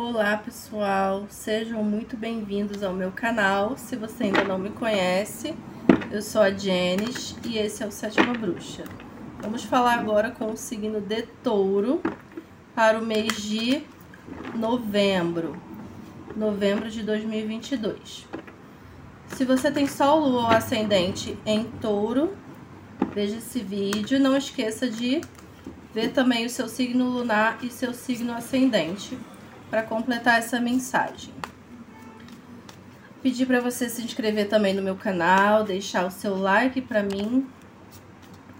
Olá pessoal, sejam muito bem-vindos ao meu canal. Se você ainda não me conhece, eu sou a Jenis e esse é o Sétima Bruxa. Vamos falar agora com o signo de touro para o mês de novembro, novembro de 2022. Se você tem Sol, Lua ou Ascendente em touro, veja esse vídeo. Não esqueça de ver também o seu signo lunar e seu signo ascendente para completar essa mensagem. Pedir para você se inscrever também no meu canal, deixar o seu like para mim.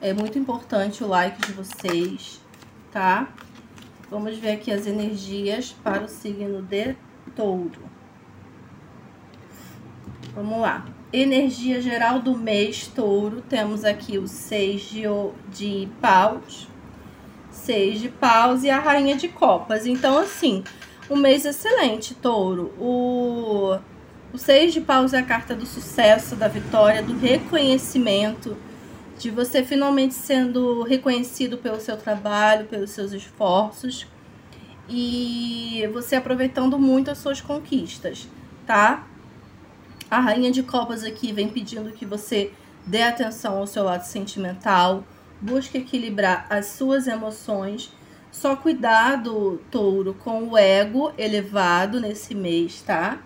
É muito importante o like de vocês, tá? Vamos ver aqui as energias para o signo de touro. Vamos lá. Energia geral do mês touro. Temos aqui o seis de, de paus. Seis de paus e a rainha de copas. Então, assim, um mês excelente, touro. O, o seis de paus é a carta do sucesso, da vitória, do reconhecimento, de você finalmente sendo reconhecido pelo seu trabalho, pelos seus esforços e você aproveitando muito as suas conquistas, tá? A rainha de copas aqui vem pedindo que você dê atenção ao seu lado sentimental, busque equilibrar as suas emoções só cuidado, touro, com o ego elevado nesse mês, tá?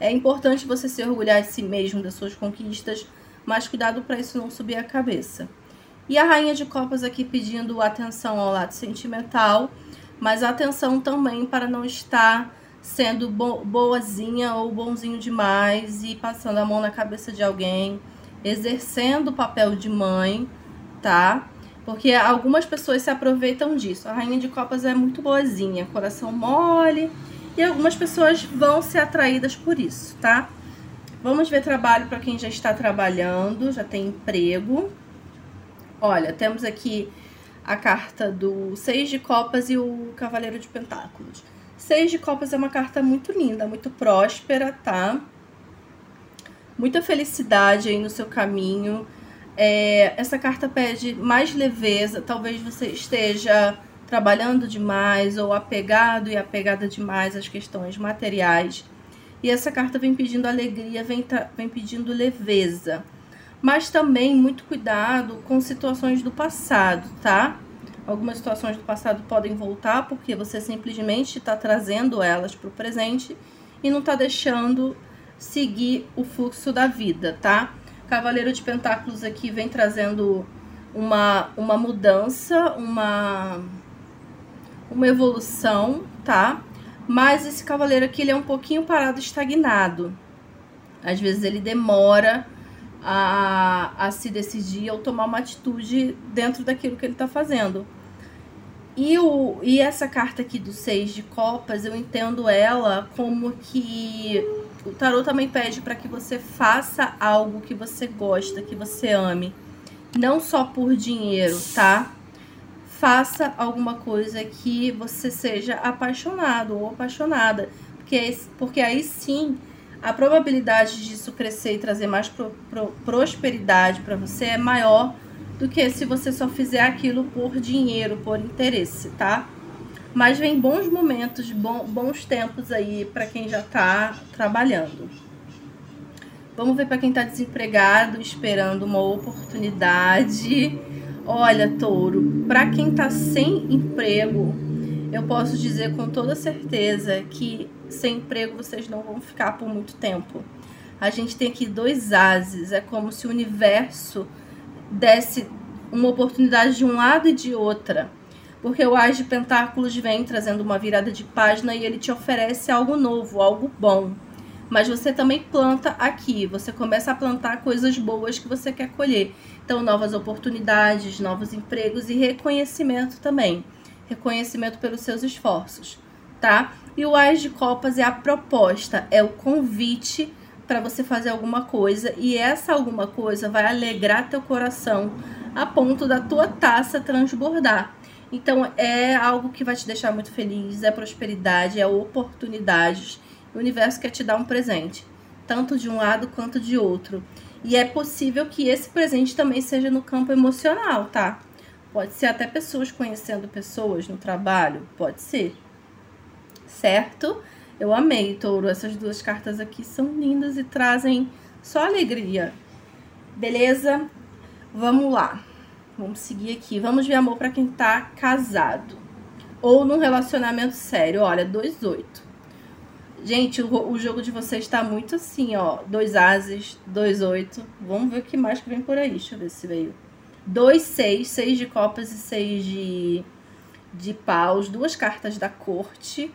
É importante você se orgulhar de si mesmo, das suas conquistas, mas cuidado para isso não subir a cabeça. E a rainha de copas aqui pedindo atenção ao lado sentimental, mas atenção também para não estar sendo bo boazinha ou bonzinho demais e passando a mão na cabeça de alguém, exercendo o papel de mãe, tá? Porque algumas pessoas se aproveitam disso. A rainha de copas é muito boazinha, coração mole. E algumas pessoas vão ser atraídas por isso, tá? Vamos ver trabalho para quem já está trabalhando, já tem emprego. Olha, temos aqui a carta do Seis de Copas e o Cavaleiro de Pentáculos. Seis de Copas é uma carta muito linda, muito próspera, tá? Muita felicidade aí no seu caminho é, essa carta pede mais leveza, talvez você esteja trabalhando demais ou apegado e apegada demais às questões materiais. E essa carta vem pedindo alegria, vem, vem pedindo leveza. Mas também muito cuidado com situações do passado, tá? Algumas situações do passado podem voltar porque você simplesmente está trazendo elas para o presente e não está deixando seguir o fluxo da vida, tá? Cavaleiro de Pentáculos aqui vem trazendo uma, uma mudança, uma, uma evolução, tá? Mas esse cavaleiro aqui, ele é um pouquinho parado, estagnado. Às vezes ele demora a, a se decidir ou tomar uma atitude dentro daquilo que ele está fazendo. E, o, e essa carta aqui do Seis de Copas, eu entendo ela como que o tarô também pede para que você faça algo que você gosta, que você ame. Não só por dinheiro, tá? Faça alguma coisa que você seja apaixonado ou apaixonada. Porque, porque aí sim a probabilidade disso crescer e trazer mais pro, pro, prosperidade para você é maior do que se você só fizer aquilo por dinheiro, por interesse, tá? Mas vem bons momentos, bons tempos aí para quem já está trabalhando. Vamos ver para quem está desempregado, esperando uma oportunidade. Olha, touro, para quem está sem emprego, eu posso dizer com toda certeza que sem emprego vocês não vão ficar por muito tempo. A gente tem aqui dois ases, é como se o universo desse uma oportunidade de um lado e de outra porque o As de Pentáculos vem trazendo uma virada de página e ele te oferece algo novo, algo bom. Mas você também planta aqui, você começa a plantar coisas boas que você quer colher. Então, novas oportunidades, novos empregos e reconhecimento também. Reconhecimento pelos seus esforços, tá? E o As de Copas é a proposta, é o convite para você fazer alguma coisa e essa alguma coisa vai alegrar teu coração a ponto da tua taça transbordar. Então é algo que vai te deixar muito feliz, é prosperidade, é oportunidades. O universo quer te dar um presente, tanto de um lado quanto de outro. E é possível que esse presente também seja no campo emocional, tá? Pode ser até pessoas conhecendo pessoas no trabalho, pode ser. certo? Eu amei, touro. Essas duas cartas aqui são lindas e trazem só alegria. Beleza? Vamos lá. Vamos seguir aqui. Vamos ver amor para quem tá casado. Ou num relacionamento sério. Olha, 2-8. Gente, o, o, jogo de vocês tá muito assim, ó. Dois ases, dois oito. Vamos ver o que mais que vem por aí. Deixa eu ver se veio. Dois seis, seis de copas e seis de, de paus. Duas cartas da corte.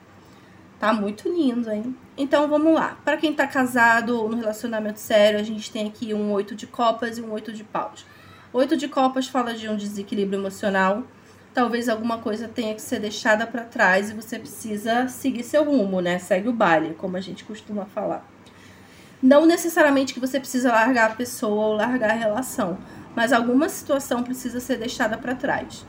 Tá muito lindo, hein? Então, vamos lá. Para quem tá casado ou no relacionamento sério, a gente tem aqui um oito de copas e um oito de paus. Oito de copas fala de um desequilíbrio emocional. Talvez alguma coisa tenha que ser deixada para trás e você precisa seguir seu rumo, né? Segue o baile, como a gente costuma falar. Não necessariamente que você precisa largar a pessoa ou largar a relação, mas alguma situação precisa ser deixada para trás.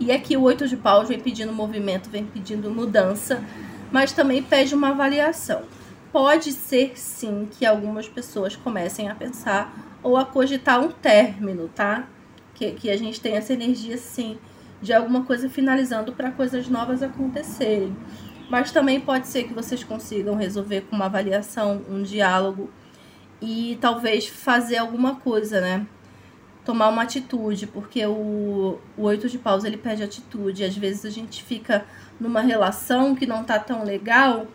E aqui o oito de paus vem pedindo movimento, vem pedindo mudança, mas também pede uma avaliação. Pode ser sim que algumas pessoas comecem a pensar ou a cogitar um término, tá? Que, que a gente tem essa energia, sim, de alguma coisa finalizando para coisas novas acontecerem. Mas também pode ser que vocês consigam resolver com uma avaliação, um diálogo e talvez fazer alguma coisa, né? Tomar uma atitude, porque o, o oito de paus ele pede atitude. Às vezes a gente fica numa relação que não tá tão legal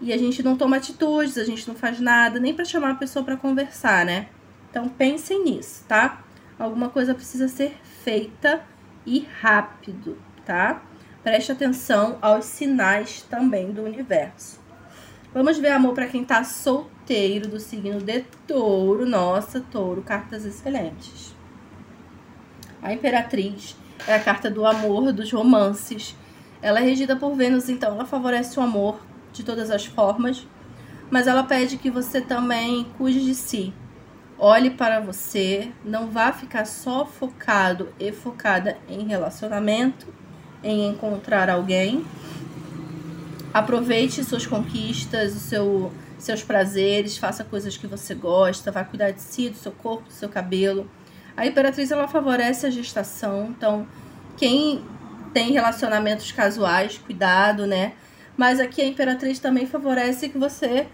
e a gente não toma atitudes, a gente não faz nada, nem para chamar a pessoa para conversar, né? Então pensem nisso, tá? Alguma coisa precisa ser feita e rápido, tá? Preste atenção aos sinais também do universo. Vamos ver amor para quem tá solteiro do signo de touro. Nossa, touro, cartas excelentes. A Imperatriz é a carta do amor, dos romances. Ela é regida por Vênus, então ela favorece o amor de todas as formas, mas ela pede que você também cuide de si, Olhe para você, não vá ficar só focado e focada em relacionamento, em encontrar alguém. Aproveite suas conquistas, o seu, seus prazeres, faça coisas que você gosta, vá cuidar de si, do seu corpo, do seu cabelo. A Imperatriz ela favorece a gestação, então quem tem relacionamentos casuais, cuidado, né? Mas aqui a Imperatriz também favorece que você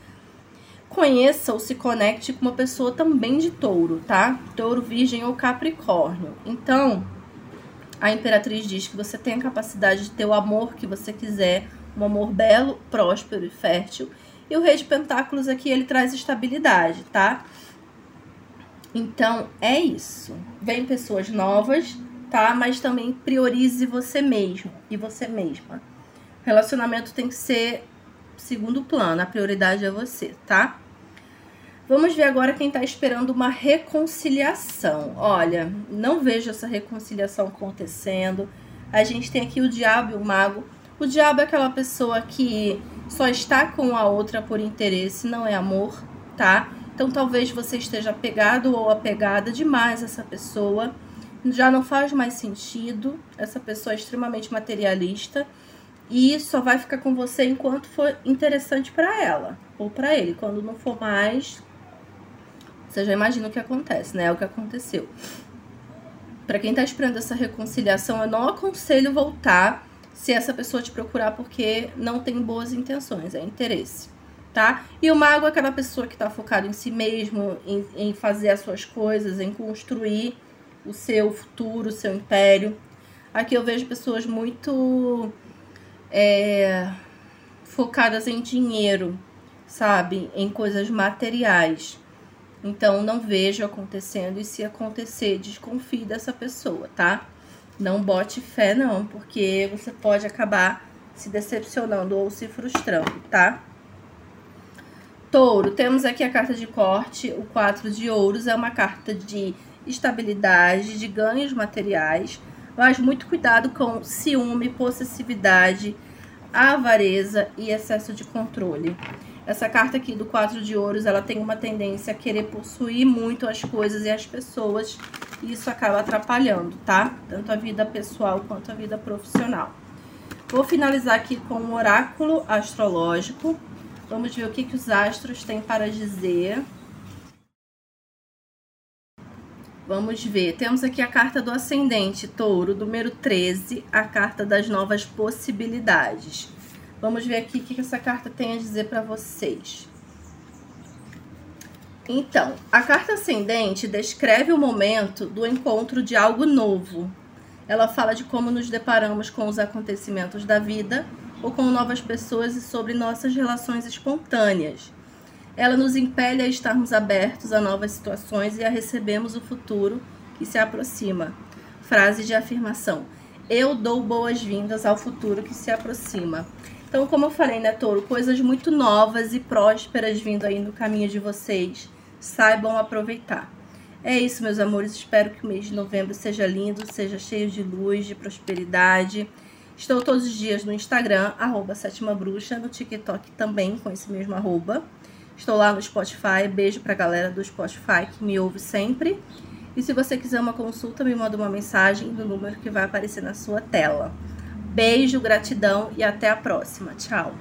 conheça ou se conecte com uma pessoa também de touro, tá? Touro, virgem ou capricórnio. Então, a imperatriz diz que você tem a capacidade de ter o amor que você quiser, um amor belo, próspero e fértil. E o rei de pentáculos aqui, ele traz estabilidade, tá? Então, é isso. Vem pessoas novas, tá? Mas também priorize você mesmo e você mesma. Relacionamento tem que ser segundo plano, a prioridade é você, tá? Vamos ver agora quem está esperando uma reconciliação. Olha, não vejo essa reconciliação acontecendo. A gente tem aqui o diabo e o mago. O diabo é aquela pessoa que só está com a outra por interesse, não é amor, tá? Então talvez você esteja apegado ou apegada demais a essa pessoa. Já não faz mais sentido. Essa pessoa é extremamente materialista e só vai ficar com você enquanto for interessante para ela ou para ele. Quando não for mais, você já imagina o que acontece, né? É o que aconteceu. Para quem tá esperando essa reconciliação, eu não aconselho voltar se essa pessoa te procurar porque não tem boas intenções, é interesse, tá? E o mago é aquela pessoa que tá focado em si mesmo, em, em fazer as suas coisas, em construir o seu futuro, o seu império. Aqui eu vejo pessoas muito é, focadas em dinheiro, sabe? Em coisas materiais. Então, não vejo acontecendo e se acontecer, desconfie dessa pessoa, tá? Não bote fé, não, porque você pode acabar se decepcionando ou se frustrando, tá? Touro, temos aqui a carta de corte, o 4 de ouros, é uma carta de estabilidade, de ganhos materiais, mas muito cuidado com ciúme, possessividade, avareza e excesso de controle. Essa carta aqui do quatro de ouros, ela tem uma tendência a querer possuir muito as coisas e as pessoas. E isso acaba atrapalhando, tá? Tanto a vida pessoal quanto a vida profissional. Vou finalizar aqui com um oráculo astrológico. Vamos ver o que, que os astros têm para dizer. Vamos ver. Temos aqui a carta do ascendente, touro, número 13, a carta das novas possibilidades. Vamos ver aqui o que essa carta tem a dizer para vocês. Então, a carta ascendente descreve o momento do encontro de algo novo. Ela fala de como nos deparamos com os acontecimentos da vida ou com novas pessoas e sobre nossas relações espontâneas. Ela nos impele a estarmos abertos a novas situações e a recebermos o futuro que se aproxima. Frase de afirmação: Eu dou boas-vindas ao futuro que se aproxima. Então, como eu falei, né, Touro, coisas muito novas e prósperas vindo aí no caminho de vocês saibam aproveitar. É isso, meus amores. Espero que o mês de novembro seja lindo, seja cheio de luz, de prosperidade. Estou todos os dias no Instagram, arroba Sétima Bruxa, no TikTok também, com esse mesmo arroba. Estou lá no Spotify. Beijo pra galera do Spotify que me ouve sempre. E se você quiser uma consulta, me manda uma mensagem no número que vai aparecer na sua tela. Beijo, gratidão e até a próxima. Tchau!